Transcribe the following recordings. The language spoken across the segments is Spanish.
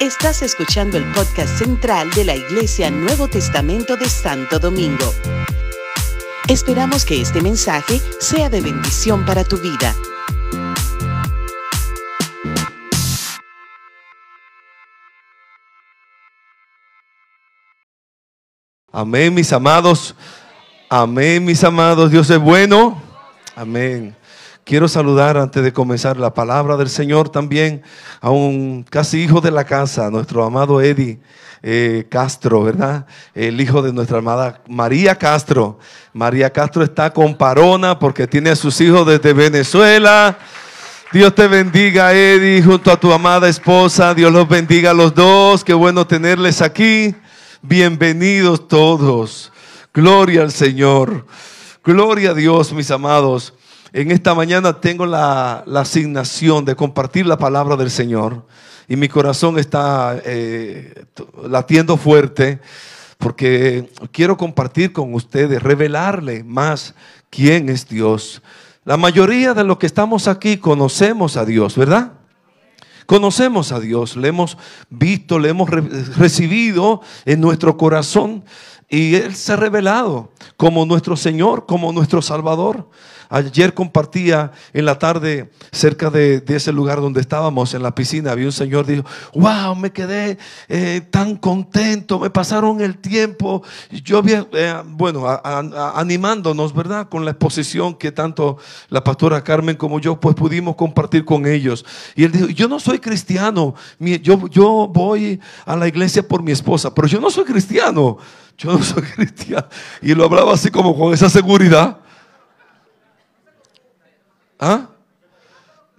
Estás escuchando el podcast central de la Iglesia Nuevo Testamento de Santo Domingo. Esperamos que este mensaje sea de bendición para tu vida. Amén, mis amados. Amén, mis amados. Dios es bueno. Amén. Quiero saludar antes de comenzar la palabra del Señor también a un casi hijo de la casa, nuestro amado Eddie eh, Castro, ¿verdad? El hijo de nuestra amada María Castro. María Castro está con Parona porque tiene a sus hijos desde Venezuela. Dios te bendiga, Eddie, junto a tu amada esposa. Dios los bendiga a los dos. Qué bueno tenerles aquí. Bienvenidos todos. Gloria al Señor. Gloria a Dios, mis amados. En esta mañana tengo la, asignación de compartir la palabra del Señor y mi corazón está eh, latiendo fuerte porque quiero compartir con ustedes, revelarle más quién es Dios. La mayoría de los que estamos aquí conocemos a Dios, ¿verdad? Conocemos a Dios, le hemos visto, le hemos recibido en nuestro corazón y Él se ha revelado como nuestro Señor, como nuestro Salvador. Ayer compartía en la tarde cerca de, ese lugar donde estábamos, en la piscina, había un señor dijo, wow, me quedé eh, tan contento, me pasaron el tiempo. Yo había, eh, bueno, animándonos, ¿verdad? Con la exposición que tanto la pastora Carmen como yo pues pudimos compartir con ellos. Y él dijo, yo no soy cristiano, yo, yo voy a la iglesia por mi esposa, pero yo no soy cristiano. Yo no soy cristiano. Y lo hablaba así como con esa seguridad. ¿Ah?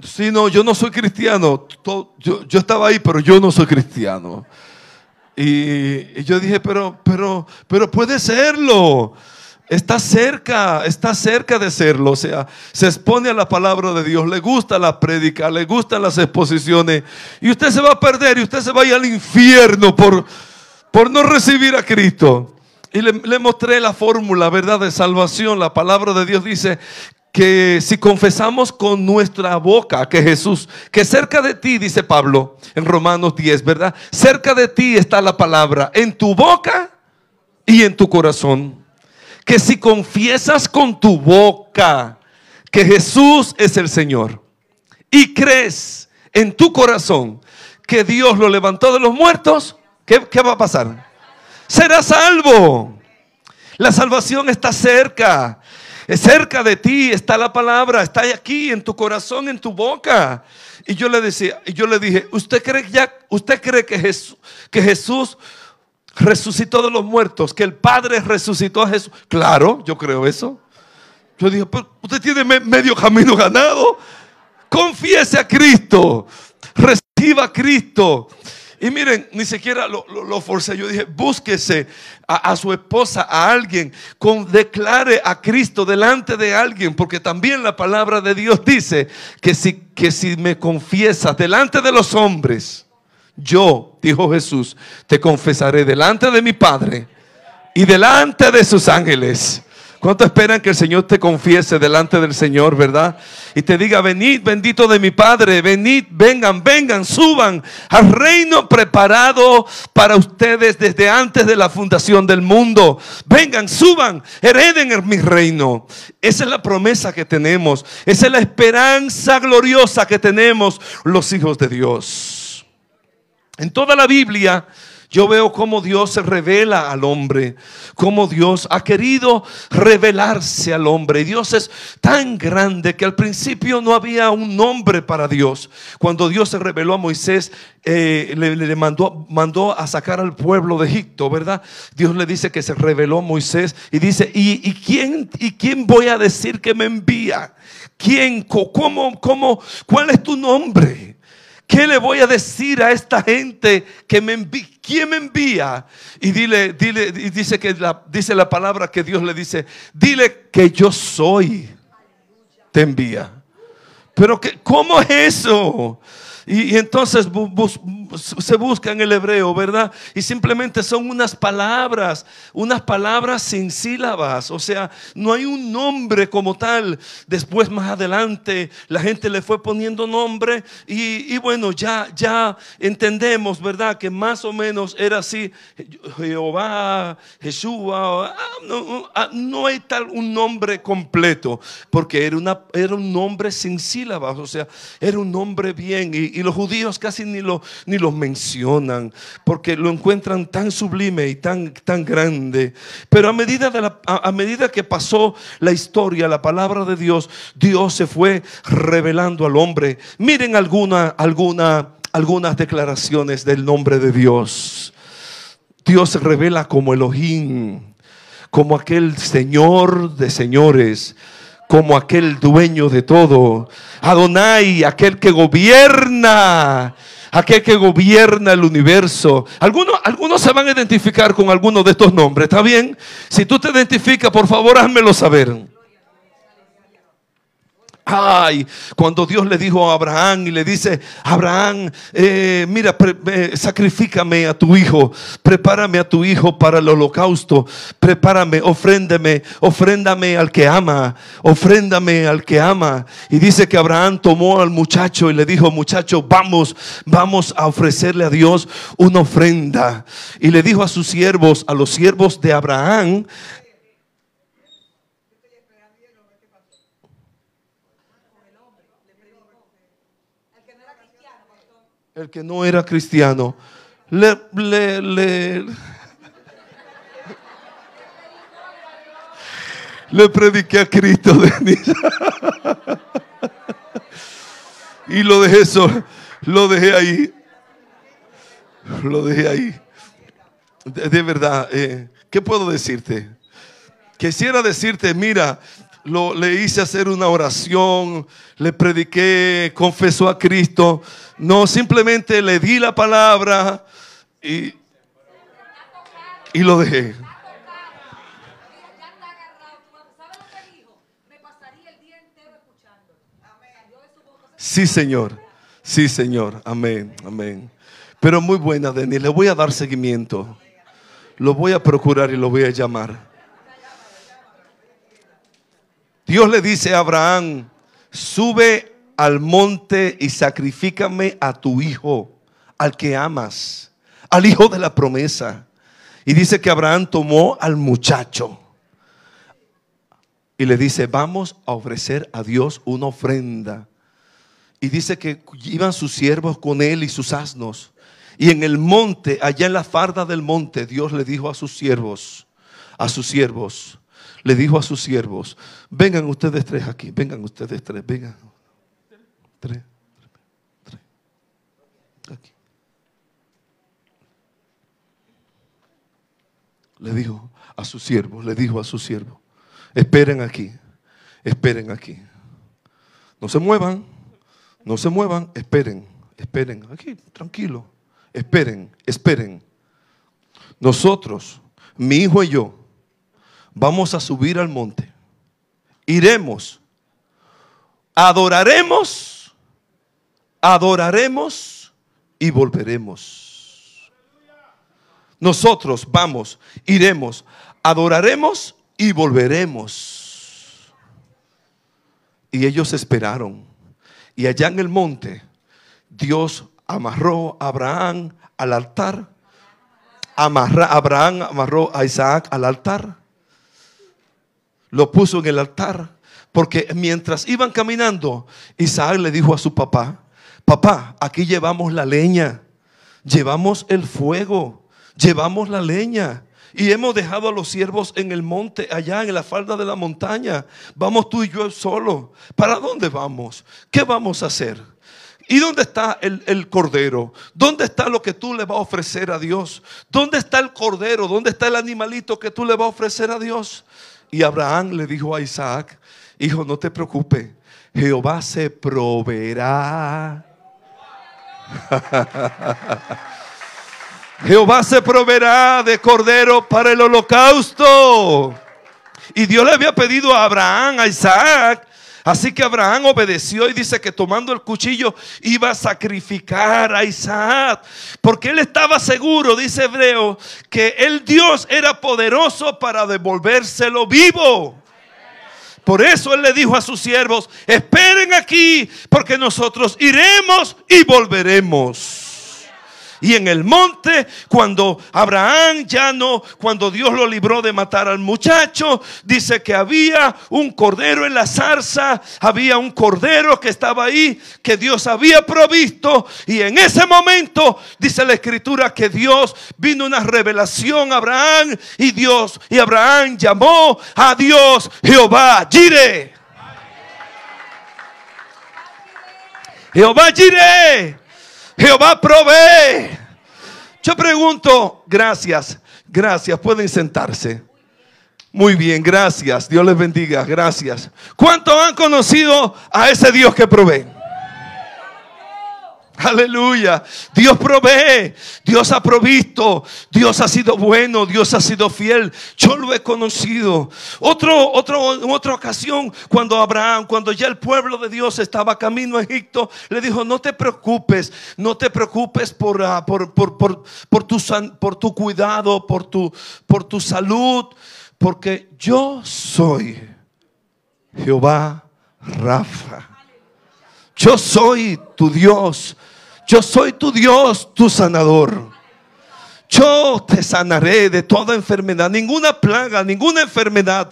Sí, no, yo no soy cristiano. Yo, estaba ahí, pero yo no soy cristiano. Y, yo dije, pero, pero, pero puede serlo. Está cerca, está cerca de serlo. O sea, se expone a la palabra de Dios, le gusta la prédica, le gustan las exposiciones. Y usted se va a perder y usted se va a ir al infierno por, por no recibir a Cristo. Y le, le mostré la fórmula, ¿verdad? De salvación. La palabra de Dios dice que si confesamos con nuestra boca que Jesús, que cerca de ti, dice Pablo en Romanos 10, ¿verdad? Cerca de ti está la palabra, en tu boca y en tu corazón. Que si confiesas con tu boca que Jesús es el Señor y crees en tu corazón que Dios lo levantó de los muertos, ¿qué, va a pasar? Serás salvo. La salvación está cerca. Cerca de ti está la palabra, está aquí en tu corazón, en tu boca. Y yo le decía, y yo le dije, ¿usted cree ya, usted cree que Jesús, que Jesús resucitó de los muertos, que el Padre resucitó a Jesús? Claro, yo creo eso. Yo dije, pero usted tiene medio camino ganado. Confiese a Cristo, reciba a Cristo. Y miren, ni siquiera lo, forcé. Yo dije, búsquese a, su esposa, a alguien, con, declare a Cristo delante de alguien, porque también la palabra de Dios dice que si, que si me confiesas delante de los hombres, yo, dijo Jesús, te confesaré delante de mi Padre y delante de sus ángeles. ¿Cuánto esperan que el Señor te confiese delante del Señor, verdad? Y te diga, venid, bendito de mi Padre, venid, vengan, vengan, suban al reino preparado para ustedes desde antes de la fundación del mundo. Vengan, suban, hereden en mi reino. Esa es la promesa que tenemos, esa es la esperanza gloriosa que tenemos los hijos de Dios. En toda la Biblia yo veo cómo Dios se revela al hombre, cómo Dios ha querido revelarse al hombre. Y Dios es tan grande que al principio no había un nombre para Dios. Cuando Dios se reveló a Moisés, eh, le, mandó, mandó, a sacar al pueblo de Egipto, ¿verdad? Dios le dice que se reveló a Moisés y dice, ¿y, quién, ¿y quién voy a decir que me envía? ¿Quién? ¿Cómo? ¿Cómo? ¿Cuál es tu nombre? ¿Qué le voy a decir a esta gente que me envía? ¿Quién me envía? Y dile, dile, y dice que la, dice la palabra que Dios le dice, dile que yo soy. Te envía. Pero que, ¿cómo es eso? Y, entonces se busca en el hebreo, ¿verdad? Y simplemente son unas palabras, unas palabras sin sílabas. O sea, no hay un nombre como tal. Después, más adelante, la gente le fue poniendo nombre y, bueno, ya, ya entendemos, ¿verdad? Que más o menos era así. Jehová, Jesús, ah, no, ah, no hay tal un nombre completo, porque era, una, era un nombre sin sílabas, o sea, era un nombre bien. Y, los judíos casi ni lo, lo mencionan, porque lo encuentran tan sublime y tan, tan grande. Pero a medida, de la, a, medida que pasó la historia, la palabra de Dios, Dios se fue revelando al hombre. Miren alguna, alguna, algunas declaraciones del nombre de Dios. Dios se revela como Elohim, como aquel Señor de señores, como aquel dueño de todo. Adonai, aquel que gobierna, aquel que gobierna el universo. Algunos, algunos se van a identificar con alguno de estos nombres, ¿está bien? Si tú te identificas, por favor, házmelo saber. Ay, cuando Dios le dijo a Abraham y le dice, Abraham, eh, mira, sacrifícame a tu hijo, prepárame a tu hijo para el holocausto, prepárame, ofréndeme, ofréndame al que ama, ofréndame al que ama. Y dice que Abraham tomó al muchacho y le dijo, muchacho, vamos, vamos a ofrecerle a Dios una ofrenda. Y le dijo a sus siervos, a los siervos de Abraham, el que no era cristiano, le, le, le, le prediqué a Cristo y lo dejé eso, lo dejé ahí. Lo dejé ahí. De, verdad, eh, ¿qué puedo decirte? Quisiera decirte, mira, lo, le hice hacer una oración, le prediqué, confesó a Cristo. No, simplemente le di la palabra y, y lo dejé. Sí, Señor. Sí, Señor. Amén. Amén. Pero muy buena, Denis. Le voy a dar seguimiento. Lo voy a procurar y lo voy a llamar. Dios le dice a Abraham, sube al monte y sacrifícame a tu hijo, al que amas, al hijo de la promesa. Y dice que Abraham tomó al muchacho y le dice, vamos a ofrecer a Dios una ofrenda. Y dice que iban sus siervos con él y sus asnos. Y en el monte, allá en la farda del monte, Dios le dijo a sus siervos, a sus siervos, le dijo a sus siervos, vengan ustedes tres aquí, vengan ustedes tres, vengan. Tres, tres, aquí. Le dijo a sus siervos, le dijo a sus siervos, esperen aquí, esperen aquí. No se muevan, no se muevan, esperen, esperen, aquí, tranquilo, esperen, esperen. Nosotros, mi hijo y yo, vamos a subir al monte. Iremos. Adoraremos. Adoraremos y volveremos. Nosotros vamos, iremos, adoraremos y volveremos. Y ellos esperaron. Y allá en el monte, Dios amarró a Abraham al altar. Amarra, Abraham amarró a Isaac al altar lo puso en el altar. Porque mientras iban caminando, Isaac le dijo a su papá, papá, aquí llevamos la leña, llevamos el fuego, llevamos la leña. Y hemos dejado a los siervos en el monte, allá en la falda de la montaña. Vamos tú y yo solo. ¿Para dónde vamos? ¿Qué vamos a hacer? ¿Y dónde está el, el, cordero? ¿Dónde está lo que tú le vas a ofrecer a Dios? ¿Dónde está el cordero? ¿Dónde está el animalito que tú le vas a ofrecer a Dios? Y Abraham le dijo a Isaac, hijo, no te preocupes, Jehová se proveerá. Jehová se proveerá de cordero para el holocausto. Y Dios le había pedido a Abraham, a Isaac, Así que Abraham obedeció y dice que tomando el cuchillo iba a sacrificar a Isaac. Porque él estaba seguro, dice Hebreo, que el Dios era poderoso para devolvérselo vivo. Por eso él le dijo a sus siervos, esperen aquí, porque nosotros iremos y volveremos. Y en el monte, cuando Abraham ya no, cuando Dios lo libró de matar al muchacho, dice que había un cordero en la zarza, había un cordero que estaba ahí, que Dios había provisto. Y en ese momento, dice la escritura, que Dios vino una revelación a Abraham y Dios, y Abraham llamó a Dios Jehová, Jire. Jehová Jire. Jehová provee. Yo pregunto, gracias, gracias, pueden sentarse. Muy bien, gracias, Dios les bendiga, gracias. ¿Cuántos han conocido a ese Dios que provee? Aleluya. Dios provee. Dios ha provisto. Dios ha sido bueno. Dios ha sido fiel. Yo lo he conocido. Otro, otro, otra ocasión, cuando Abraham, cuando ya el pueblo de Dios estaba camino a Egipto, le dijo, no te preocupes, no te preocupes por, ah, por, por, por, por, tu, por tu cuidado, por tu, por tu salud, porque yo soy Jehová Rafa. Yo soy tu Dios. Yo soy tu Dios, tu sanador. Yo te sanaré de toda enfermedad. Ninguna plaga, ninguna enfermedad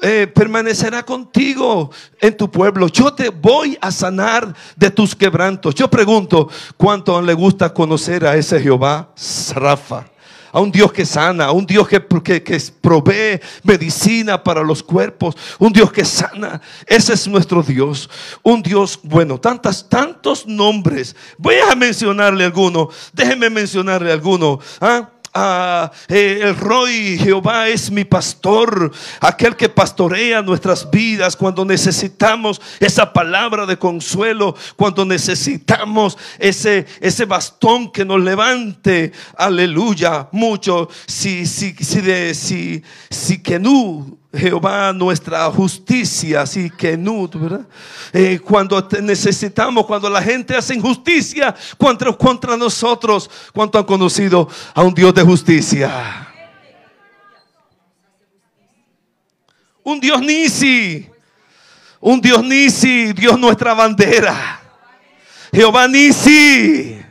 eh, permanecerá contigo en tu pueblo. Yo te voy a sanar de tus quebrantos. Yo pregunto, ¿cuánto le gusta conocer a ese Jehová? Rafa a un Dios que sana, a un Dios que, que, provee medicina para los cuerpos, un Dios que sana. Ese es nuestro Dios, un Dios bueno. Tantas, tantos nombres. Voy a mencionarle alguno. Déjeme mencionarle alguno. ¿ah? Ah, eh, el Roy Jehová es mi pastor, aquel que pastorea nuestras vidas cuando necesitamos esa palabra de consuelo, cuando necesitamos ese, ese bastón que nos levante. Aleluya, mucho. Si, si, si, de, si, si que no Jehová nuestra justicia, así que no, ¿verdad? Eh, cuando necesitamos, cuando la gente hace injusticia contra, contra nosotros, ¿cuánto han conocido a un Dios de justicia? Un Dios Nisi, un Dios Nisi, Dios nuestra bandera. Jehová Nisi.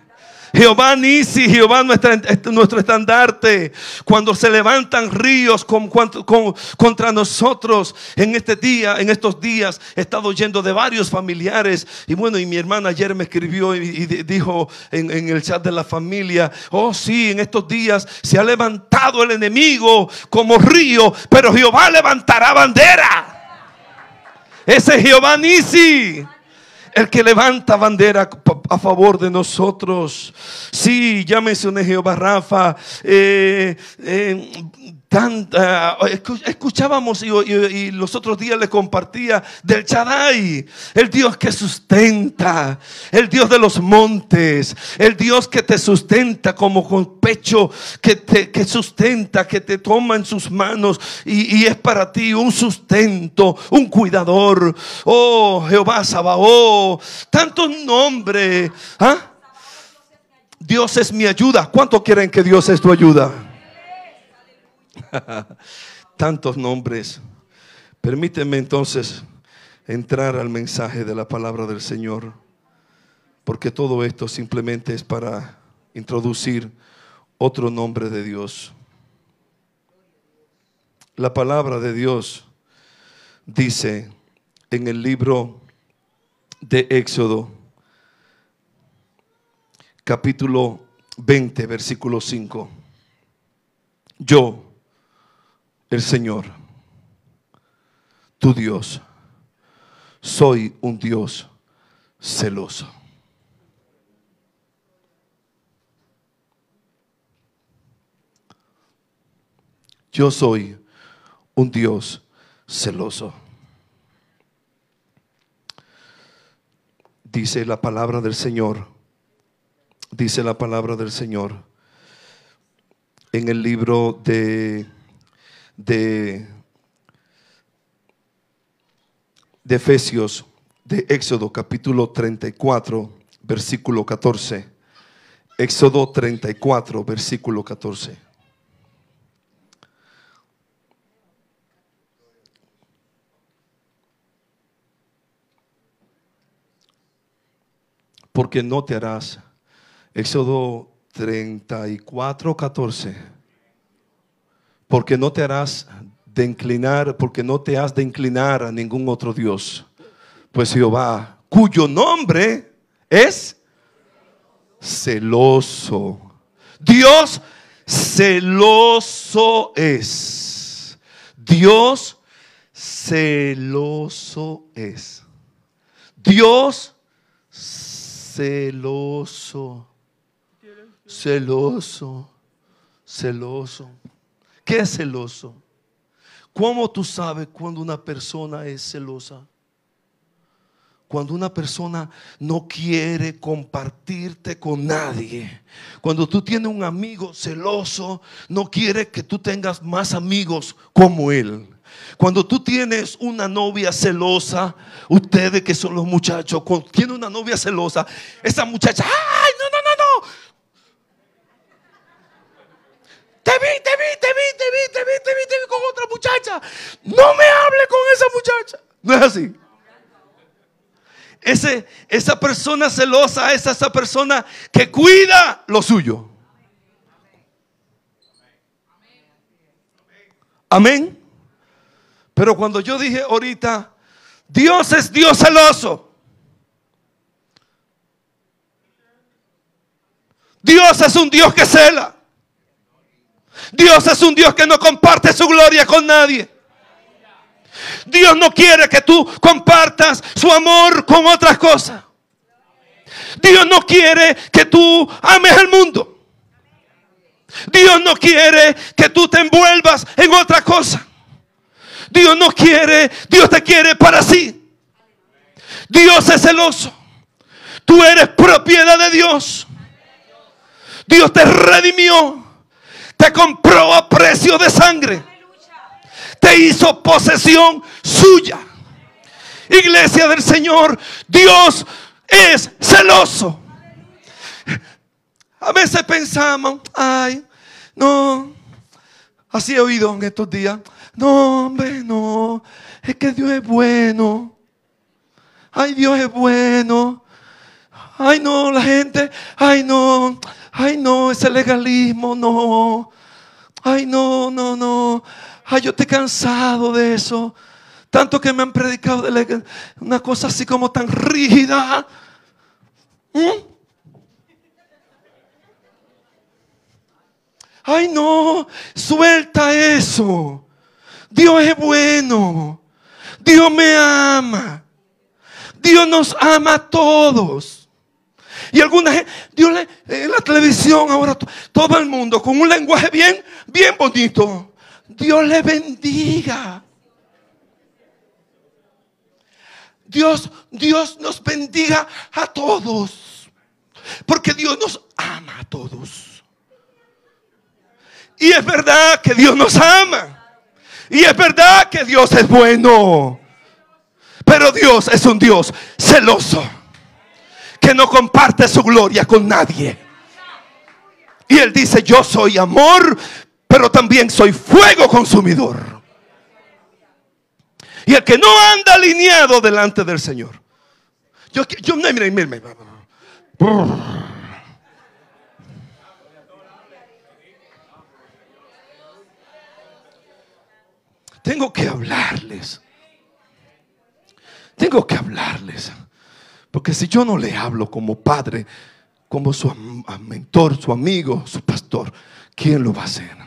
Jehová Nisi, Jehová nuestro estandarte. Cuando se levantan ríos contra nosotros en este día, en estos días, he estado oyendo de varios familiares. Y bueno, y mi hermana ayer me escribió y, dijo en, en el chat de la familia: Oh, sí, en estos días se ha levantado el enemigo como río, pero Jehová levantará bandera. Ese Jehová Nisi el que levanta bandera a favor de nosotros. Sí, ya mencioné Jehová Rafa. Eh, eh, Tanta, escuchábamos y, los otros días le compartía del Chadai, el Dios que sustenta, el Dios de los montes, el Dios que te sustenta como con pecho, que te que sustenta, que te toma en sus manos y, es para ti un sustento, un cuidador. Oh Jehová Sabaoth, tantos nombres. ¿ah? Dios es mi ayuda. ¿Cuánto quieren que Dios es tu ayuda? Tantos nombres. Permíteme entonces entrar al mensaje de la palabra del Señor, porque todo esto simplemente es para introducir otro nombre de Dios. La palabra de Dios dice en el libro de Éxodo, capítulo 20, versículo 5. Yo, el Señor, tu Dios, soy un Dios celoso. Yo soy un Dios celoso. Dice la palabra del Señor, dice la palabra del Señor en el libro de de de Efesios, de Éxodo capítulo 34, versículo 14. Éxodo 34, versículo 14. Porque no te harás. Éxodo 34, 14. Porque no te harás de inclinar, porque no te has de inclinar a ningún otro Dios. Pues Jehová, cuyo nombre es celoso. Dios celoso es. Dios celoso es. Dios celoso. Celoso. Celoso. ¿Qué es celoso? ¿Cómo tú sabes cuando una persona es celosa? Cuando una persona no quiere compartirte con nadie. Cuando tú tienes un amigo celoso, no quiere que tú tengas más amigos como él. Cuando tú tienes una novia celosa, ustedes que son los muchachos, cuando tiene una novia celosa, esa muchacha, ¡ay, no, no, no, no! Te vi, te vi, te vi, te vi, te vi, te vi, te vi con otra muchacha. No me hable con esa muchacha. No es así. Ese, esa persona celosa es esa persona que cuida lo suyo. Amén. Pero cuando yo dije ahorita, Dios es Dios celoso. Dios es un Dios que cela. Dios es un Dios que no comparte su gloria con nadie. Dios no quiere que tú compartas su amor con otras cosas. Dios no quiere que tú ames el mundo. Dios no quiere que tú te envuelvas en otra cosa. Dios no quiere, Dios te quiere para sí. Dios es celoso. Tú eres propiedad de Dios. Dios te redimió. Te compró a precio de sangre. Te hizo posesión suya. Iglesia del Señor, Dios es celoso. A veces pensamos, ay, no, así he oído en estos días, no, hombre, no, es que Dios es bueno. Ay, Dios es bueno. Ay, no, la gente, ay, no, ay, no, ese legalismo, no. Ay, no, no, no. Ay, yo estoy cansado de eso. Tanto que me han predicado de una cosa así como tan rígida. ¿Mm? Ay, no, suelta eso. Dios es bueno. Dios me ama. Dios nos ama a todos. Y alguna gente, Dios le, en la televisión ahora todo el mundo con un lenguaje bien, bien bonito. Dios le bendiga. Dios, Dios nos bendiga a todos. Porque Dios nos ama a todos. Y es verdad que Dios nos ama. Y es verdad que Dios es bueno. Pero Dios es un Dios celoso. Que no comparte su gloria con nadie. Y Él dice, yo soy amor, pero también soy fuego consumidor. Y el que no anda alineado delante del Señor. Yo, yo mire, mire, mire. Tengo que hablarles. Tengo que hablarles. Porque si yo no le hablo como padre, como su mentor, su amigo, su pastor, ¿quién lo va a hacer?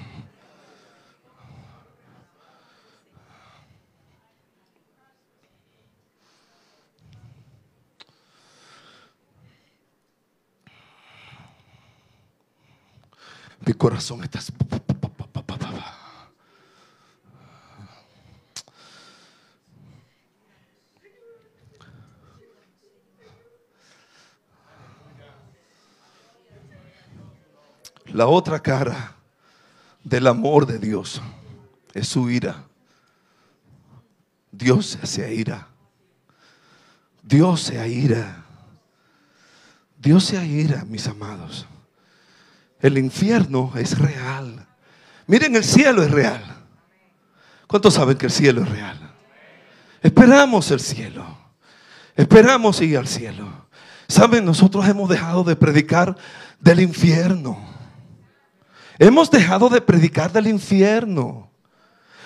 Mi corazón está... La otra cara del amor de Dios es su ira. Dios se ira. Dios se aira. Dios se aira, mis amados. El infierno es real. Miren, el cielo es real. ¿Cuántos saben que el cielo es real? Esperamos el cielo. Esperamos ir al cielo. Saben, nosotros hemos dejado de predicar del infierno. Hemos dejado de predicar del infierno.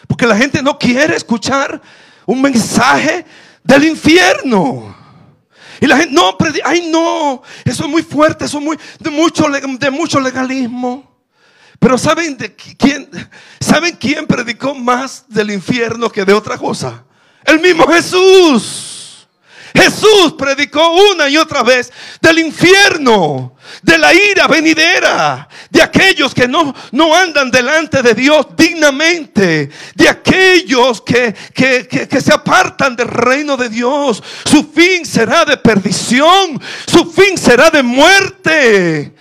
Porque la gente no quiere escuchar un mensaje del infierno. Y la gente, no, ay no, eso es muy fuerte, eso es muy, de, mucho, de mucho legalismo. Pero ¿saben, de quién, ¿saben quién predicó más del infierno que de otra cosa? El mismo Jesús. Jesús predicó una y otra vez del infierno, de la ira venidera, de aquellos que no, no andan delante de Dios dignamente, de aquellos que, que, que se apartan del reino de Dios. Su fin será de perdición, su fin será de muerte.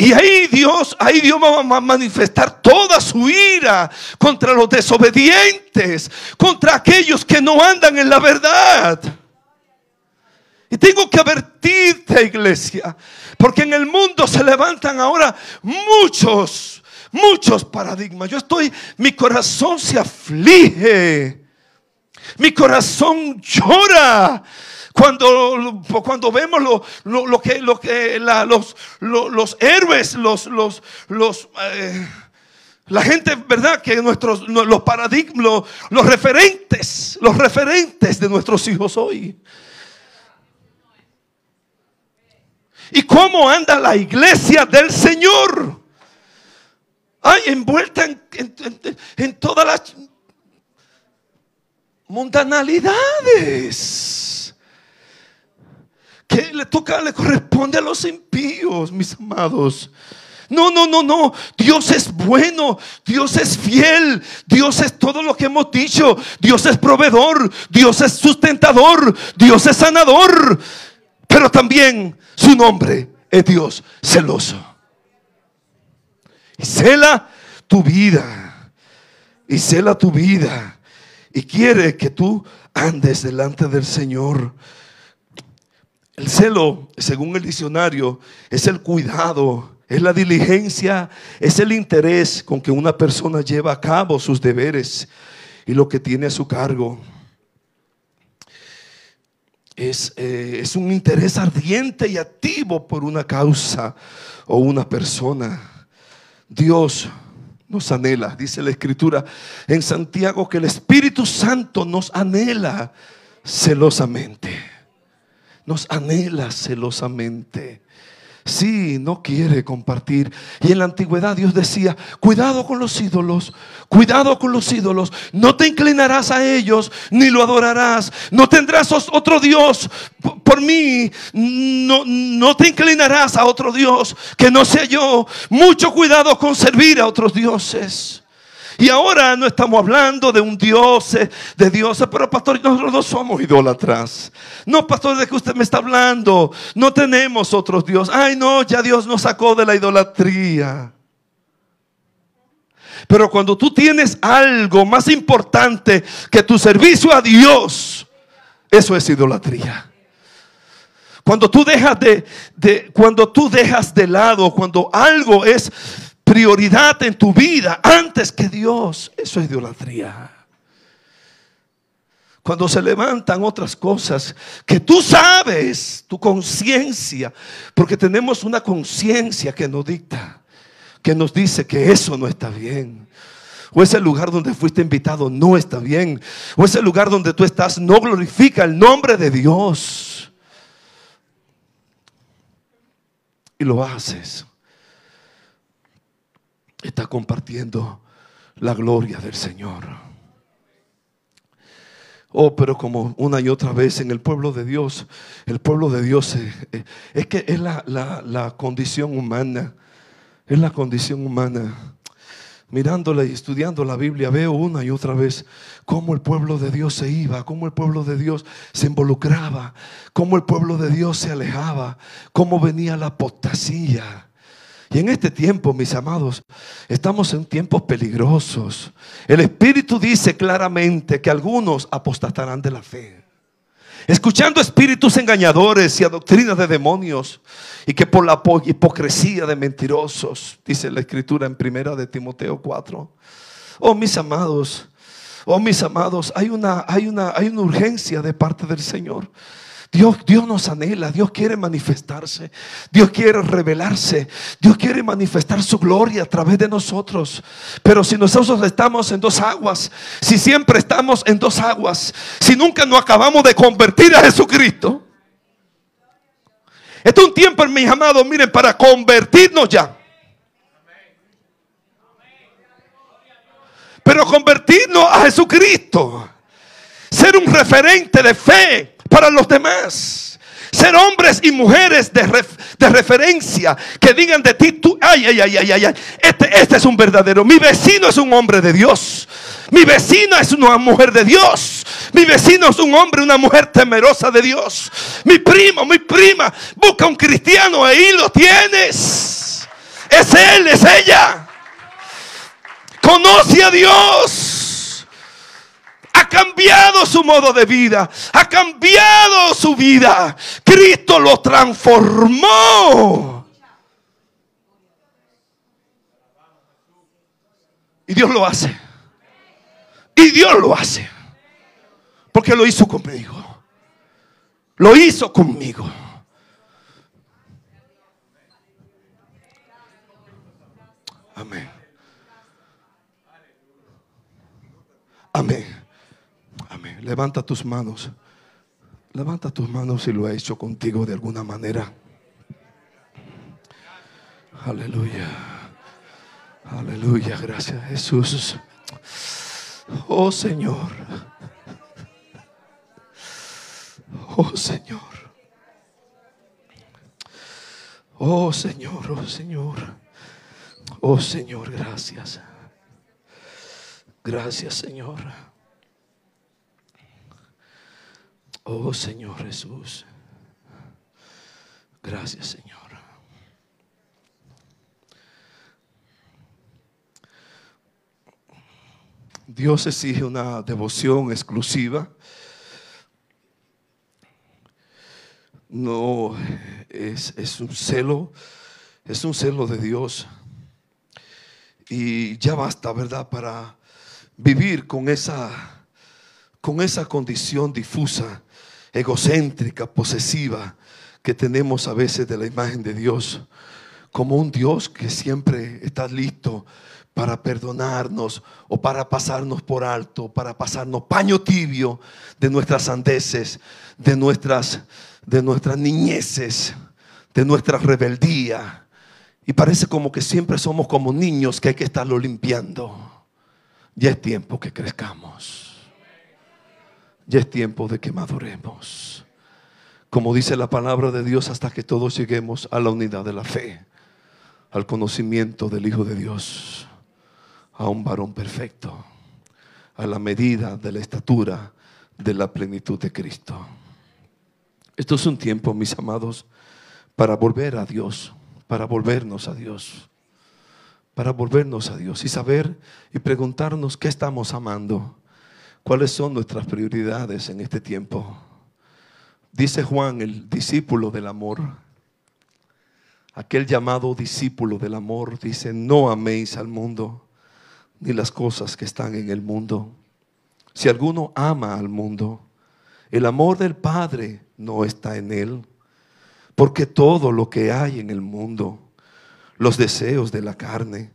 Y ahí Dios, ahí Dios va a manifestar toda su ira contra los desobedientes, contra aquellos que no andan en la verdad. Y tengo que advertirte, iglesia, porque en el mundo se levantan ahora muchos, muchos paradigmas. Yo estoy, mi corazón se aflige, mi corazón llora. Cuando, cuando vemos lo, lo, que, lo que los, los, héroes, los, los, los eh, la gente, ¿verdad? Que nuestros, los paradigmas, los referentes, los referentes de nuestros hijos hoy. ¿Y cómo anda la iglesia del Señor? Ay, envuelta en, todas las mundanalidades. Que le toca, le corresponde a los impíos, mis amados. No, no, no, no. Dios es bueno. Dios es fiel. Dios es todo lo que hemos dicho. Dios es proveedor. Dios es sustentador. Dios es sanador. Pero también su nombre es Dios celoso. Y cela tu vida. Y cela tu vida. Y quiere que tú andes delante del Señor. El celo, según el diccionario, es el cuidado, es la diligencia, es el interés con que una persona lleva a cabo sus deberes y lo que tiene a su cargo. Eh, es, un interés ardiente y activo por una causa o una persona. Dios nos anhela, dice la escritura en Santiago, que el Espíritu Santo nos anhela celosamente. Nos anhela celosamente. Sí, no quiere compartir. Y en la antigüedad Dios decía, cuidado con los ídolos, cuidado con los ídolos. No te inclinarás a ellos, ni lo adorarás. No tendrás otro Dios por mí. No, no te inclinarás a otro Dios que no sea yo. Mucho cuidado con servir a otros dioses. Y ahora no estamos hablando de un Dios, eh, de dioses, pero pastor, nosotros no somos idólatras. No, pastor, de que usted me está hablando. No tenemos otros dioses. Ay, no, ya Dios nos sacó de la idolatría. Pero cuando tú tienes algo más importante que tu servicio a Dios, eso es idolatría. Cuando tú dejas de, de, cuando tú dejas de lado, cuando algo es prioridad en tu vida antes que Dios. Eso es idolatría. Cuando se levantan otras cosas que tú sabes, tu conciencia, porque tenemos una conciencia que nos dicta, que nos dice que eso no está bien. O ese lugar donde fuiste invitado no está bien. O ese lugar donde tú estás no glorifica el nombre de Dios. Y lo haces está compartiendo la gloria del Señor. Oh, pero como una y otra vez en el pueblo de Dios, el pueblo de Dios eh, eh, es, que es la, la, condición humana, es la condición humana. Mirándola y estudiando la Biblia, veo una y otra vez cómo el pueblo de Dios se iba, cómo el pueblo de Dios se involucraba, cómo el pueblo de Dios se alejaba, cómo venía la apostasía y en este tiempo, mis amados, estamos en tiempos peligrosos. El Espíritu dice claramente que algunos apostatarán de la fe. escuchando espíritus engañadores y a doctrinas de demonios, y que por la hipocresía de mentirosos, dice la escritura en primera de Timoteo 4. Oh, mis amados, oh, mis amados, hay una, hay una, hay una urgencia de parte del Señor. Dios, Dios nos anhela, Dios quiere manifestarse, Dios quiere revelarse, Dios quiere manifestar su gloria a través de nosotros. Pero si nosotros estamos en dos aguas, si siempre estamos en dos aguas, si nunca nos acabamos de convertir a Jesucristo, este es un tiempo, mis amados, miren, para convertirnos ya. Pero convertirnos a Jesucristo, ser un referente de fe para los demás. Ser hombres y mujeres de, referencia que digan de ti, tú, ay, ay, ay, ay, ay, este, este es un verdadero. Mi vecino es un hombre de Dios. Mi vecino es una mujer de Dios. Mi vecino es un hombre, una mujer temerosa de Dios. Mi primo, mi prima, busca un cristiano, ahí lo tienes. Es él, es ella. Conoce a Dios cambiado su modo de vida, ha cambiado su vida. Cristo lo transformó. Y Dios lo hace. Y Dios lo hace. Porque lo hizo conmigo. Lo hizo conmigo. Amén. Amén. Levanta tus manos. Levanta tus manos si lo ha hecho contigo de alguna manera. Aleluya. Aleluya. Gracias Jesús. Oh Señor. Oh Señor. Oh Señor, oh Señor. Oh Señor, gracias. Gracias Señor. Oh Señor Jesús. Gracias Señor. Dios exige una devoción exclusiva. No es, es, un celo, es un celo de Dios. Y ya basta, ¿verdad? Para vivir con esa, con esa condición difusa egocéntrica, posesiva que tenemos a veces de la imagen de Dios, como un Dios que siempre está listo para perdonarnos o para pasarnos por alto, para pasarnos paño tibio de nuestras sandeces, de nuestras, de nuestras niñeces, de nuestra rebeldía. Y parece como que siempre somos como niños que hay que estarlo limpiando. Ya es tiempo que crezcamos. Ya es tiempo de que maduremos. Como dice la palabra de Dios, hasta que todos lleguemos a la unidad de la fe, al conocimiento del Hijo de Dios, a un varón perfecto, a la medida de la estatura de la plenitud de Cristo. Esto es un tiempo, mis amados, para volver a Dios, para volvernos a Dios, para volvernos a Dios y saber y preguntarnos qué estamos amando ¿Cuáles son nuestras prioridades en este tiempo? Dice Juan, el discípulo del amor, aquel llamado discípulo del amor, dice, no améis al mundo ni las cosas que están en el mundo. Si alguno ama al mundo, el amor del Padre no está en él, porque todo lo que hay en el mundo, los deseos de la carne,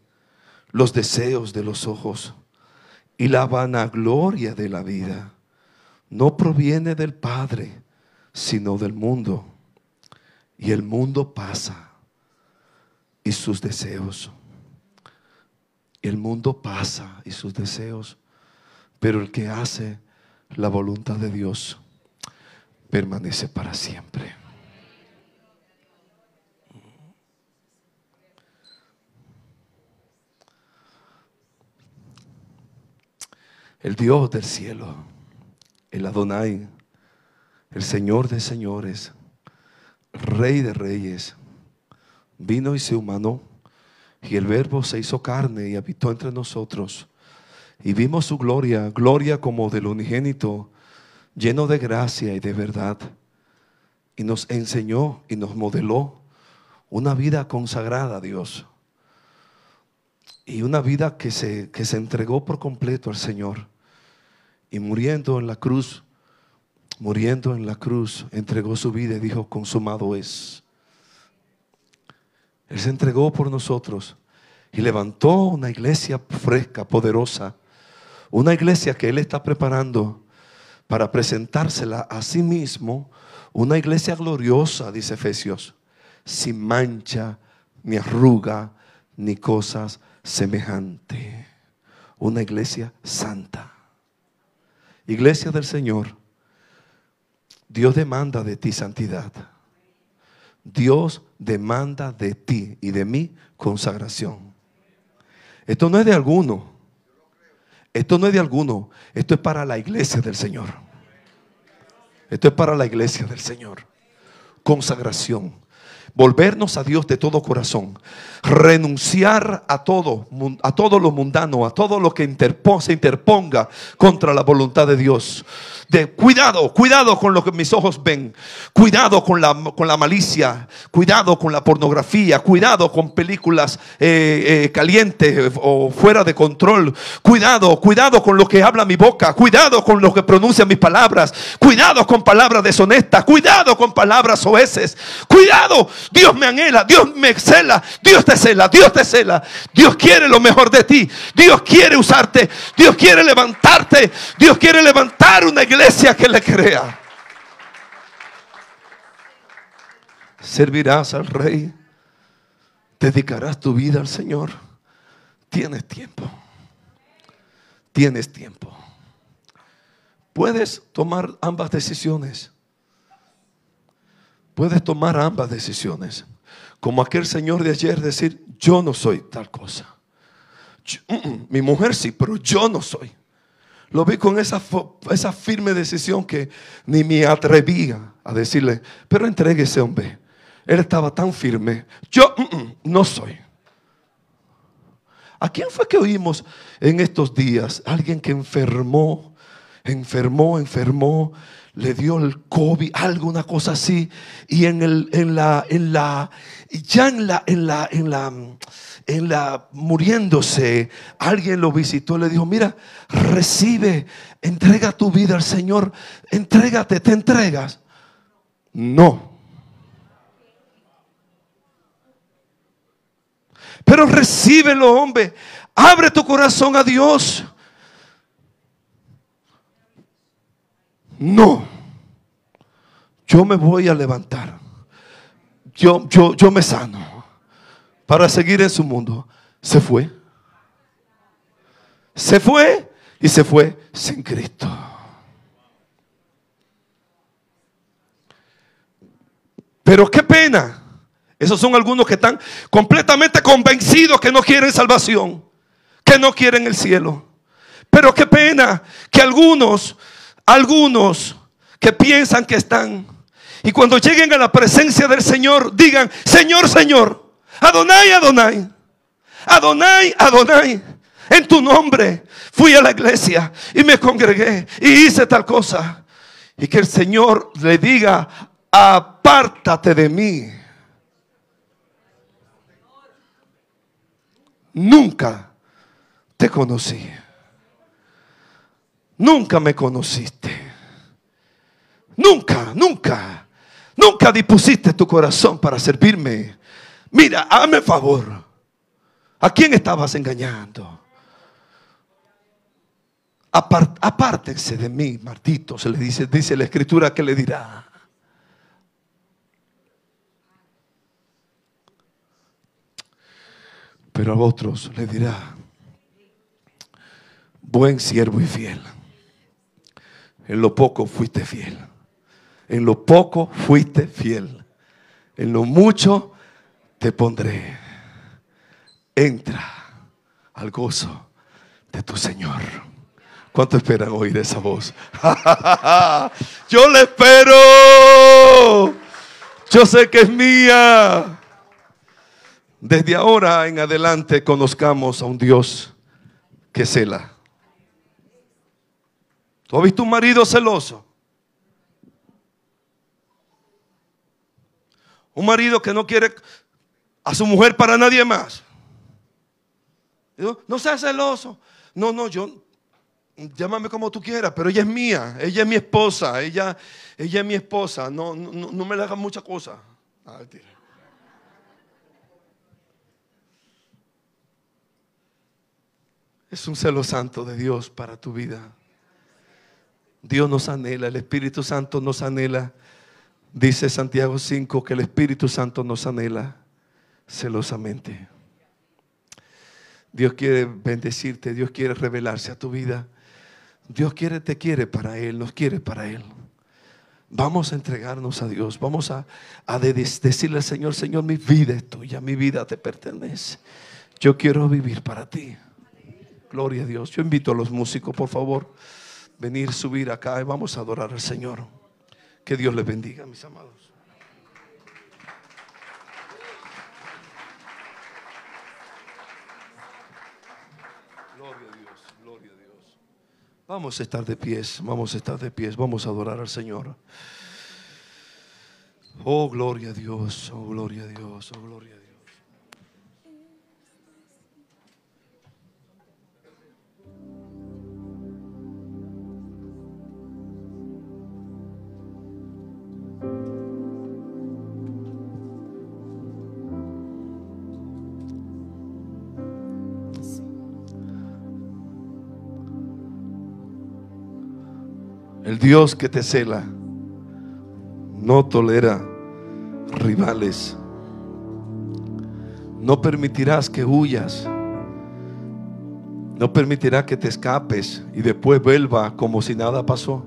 los deseos de los ojos, y la vanagloria de la vida no proviene del Padre, sino del mundo. Y el mundo pasa y sus deseos. El mundo pasa y sus deseos, pero el que hace la voluntad de Dios permanece para siempre. El Dios del cielo, el Adonai, el Señor de señores, Rey de reyes, vino y se humanó, y el Verbo se hizo carne y habitó entre nosotros, y vimos su gloria, gloria como del unigénito lleno de gracia y de verdad, y nos enseñó y nos modeló una vida consagrada a Dios. Y una vida que se, que se entregó por completo al Señor. Y muriendo en la cruz, muriendo en la cruz, entregó su vida y dijo, consumado es. Él se entregó por nosotros y levantó una iglesia fresca, poderosa, una iglesia que Él está preparando para presentársela a sí mismo, una iglesia gloriosa, dice Efesios, sin mancha, ni arruga, ni cosas semejantes. Una iglesia santa. Iglesia del Señor, Dios demanda de ti santidad. Dios demanda de ti y de mí consagración. Esto no es de alguno. Esto no es de alguno. Esto es para la iglesia del Señor. Esto es para la iglesia del Señor. Consagración. Volvernos a Dios de todo corazón. Renunciar a todo, a todo lo mundano, a todo lo que se interponga contra la voluntad de Dios cuidado, cuidado con lo que mis ojos ven, cuidado con la, con la malicia, cuidado con la pornografía, cuidado con películas eh, eh, calientes o fuera de control, cuidado, cuidado con lo que habla mi boca, cuidado con lo que pronuncia mis palabras, cuidado con palabras deshonestas, cuidado con palabras oeces, cuidado, Dios me anhela, Dios me cela, Dios te cela, Dios te cela, Dios quiere lo mejor de ti, Dios quiere usarte, Dios quiere levantarte, Dios quiere levantar una iglesia que le crea. Servirás al rey. Dedicarás tu vida al Señor. Tienes tiempo. Tienes tiempo. Puedes tomar ambas decisiones. Puedes tomar ambas decisiones. Como aquel señor de ayer decir, yo no soy tal cosa. Mm, mm, mi mujer sí, pero yo no soy. Lo vi con esa, esa firme decisión que ni me atrevía a decirle, pero entregue ese hombre. Él estaba tan firme. Yo mm, mm, no soy. ¿A quién fue que oímos en estos días? Alguien que enfermó, enfermó, enfermó, le dio el COVID, alguna cosa así, y en, el, en la, en la, ya en la, en la, en la, en la muriéndose, alguien lo visitó, le dijo, mira, recibe, entrega tu vida al Señor, entrégate, te entregas. No. Pero recíbelo, hombre. Abre tu corazón a Dios. No. Yo me voy a levantar. Yo, yo, yo me sano para seguir en su mundo, se fue. Se fue y se fue sin Cristo. Pero qué pena. Esos son algunos que están completamente convencidos que no quieren salvación, que no quieren el cielo. Pero qué pena que algunos, algunos que piensan que están, y cuando lleguen a la presencia del Señor, digan, Señor, Señor, Adonai, Adonai. Adonai, Adonai. En tu nombre fui a la iglesia y me congregué y hice tal cosa. Y que el Señor le diga, apártate de mí. Nunca te conocí. Nunca me conociste. Nunca, nunca, nunca dispusiste tu corazón para servirme. Mira, hazme favor. ¿A quién estabas engañando? apártense de mí, Martito, se le dice, dice la escritura que le dirá. Pero a otros le dirá, buen siervo y fiel. En lo poco fuiste fiel. En lo poco fuiste fiel. En lo mucho te pondré. Entra al gozo de tu Señor. ¿Cuánto esperan oír esa voz? Yo le espero. Yo sé que es mía. Desde ahora en adelante conozcamos a un Dios que cela. ¿Tú has visto un marido celoso? Un marido que no quiere a su mujer para nadie más. No, seas celoso. No, no, yo, llámame como tú quieras, pero ella es mía, ella es mi esposa, ella, ella es mi esposa, no, no, me le hagas mucha cosa. Ah, es un celo santo de Dios para tu vida. Dios nos anhela, el Espíritu Santo nos anhela. Dice Santiago 5 que el Espíritu Santo nos anhela celosamente. Dios quiere bendecirte, Dios quiere revelarse a tu vida. Dios quiere, te quiere para Él, nos quiere para Él. Vamos a entregarnos a Dios, vamos a, a decirle al Señor, Señor, mi vida es tuya, mi vida te pertenece. Yo quiero vivir para ti. Gloria a Dios. Yo invito a los músicos, por favor, venir, subir acá y vamos a adorar al Señor. Que Dios les bendiga, mis amados. Vamos a estar de pies, vamos a estar de pies, vamos a adorar al Señor. Oh, gloria a Dios, oh, gloria a Dios, oh, gloria a Dios. El Dios que te cela no tolera rivales. No permitirás que huyas. No permitirá que te escapes y después vuelva como si nada pasó.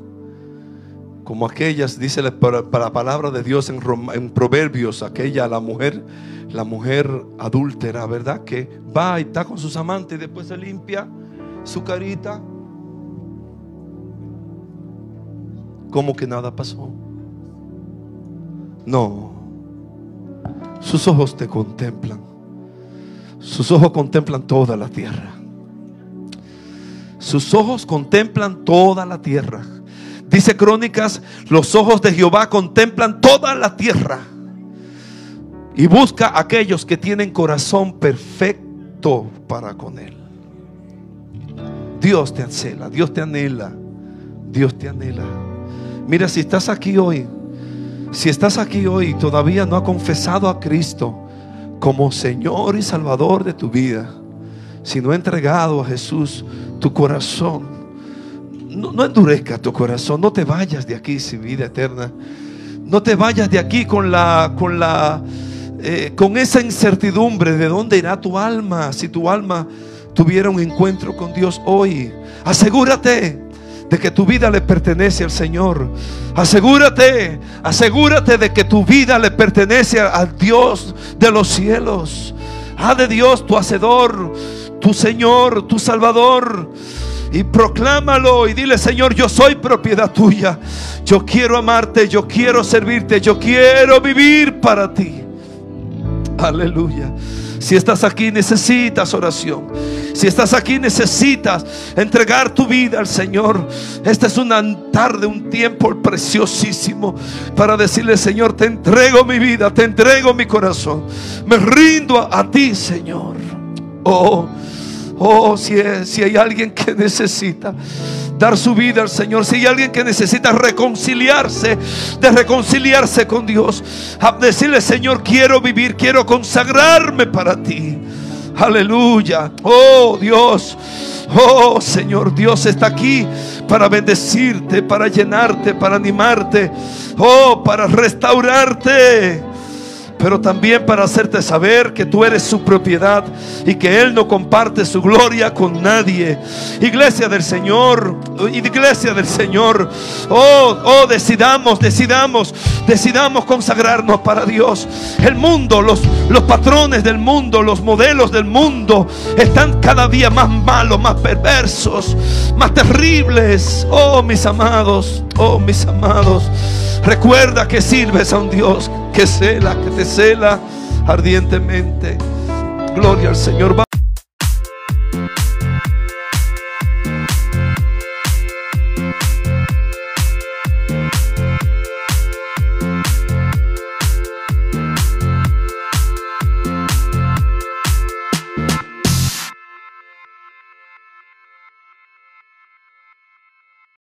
Como aquellas, dice la, la palabra de Dios en, en, Proverbios, aquella, la mujer, la mujer adúltera, ¿verdad? Que va y está con sus amantes y después se limpia su carita como que nada pasó. No. Sus ojos te contemplan. Sus ojos contemplan toda la tierra. Sus ojos contemplan toda la tierra. Dice Crónicas, los ojos de Jehová contemplan toda la tierra. Y busca a aquellos que tienen corazón perfecto para con Él. Dios te anhela, Dios te anhela, Dios te anhela. Mira, si estás aquí hoy, si estás aquí hoy y todavía no has confesado a Cristo como Señor y Salvador de tu vida, si no has entregado a Jesús tu corazón, no, endurezca tu corazón, no te vayas de aquí sin vida eterna. No te vayas de aquí con la, con la, eh, con esa incertidumbre de dónde irá tu alma si tu alma tuviera un encuentro con Dios hoy. Asegúrate de que tu vida le pertenece al Señor. Asegúrate, asegúrate de que tu vida le pertenece al Dios de los cielos. Ah, de Dios, tu hacedor, tu Señor, tu Salvador. Y proclámalo y dile, Señor, yo soy propiedad tuya. Yo quiero amarte, yo quiero servirte, yo quiero vivir para ti. Aleluya. Si estás aquí necesitas oración. Si estás aquí necesitas entregar tu vida al Señor. Este es una tarde, un tiempo preciosísimo para decirle, Señor, te entrego mi vida, te entrego mi corazón. Me rindo a, a ti, Señor. Oh. Oh, si, hay alguien que necesita dar su vida al Señor, si hay alguien que necesita reconciliarse, de reconciliarse con Dios, decirle, Señor, quiero vivir, quiero consagrarme para ti. Aleluya. Oh Dios. Oh Señor, Dios está aquí para bendecirte, para llenarte, para animarte. Oh, para restaurarte pero también para hacerte saber que tú eres su propiedad y que Él no comparte su gloria con nadie. Iglesia del Señor, iglesia del Señor, oh, oh, decidamos, decidamos, decidamos consagrarnos para Dios. El mundo, los, los patrones del mundo, los modelos del mundo están cada día más malos, más perversos, más terribles. Oh, mis amados, oh, mis amados. Recuerda que sirves a un Dios que cela, que te cela ardientemente. Gloria al Señor.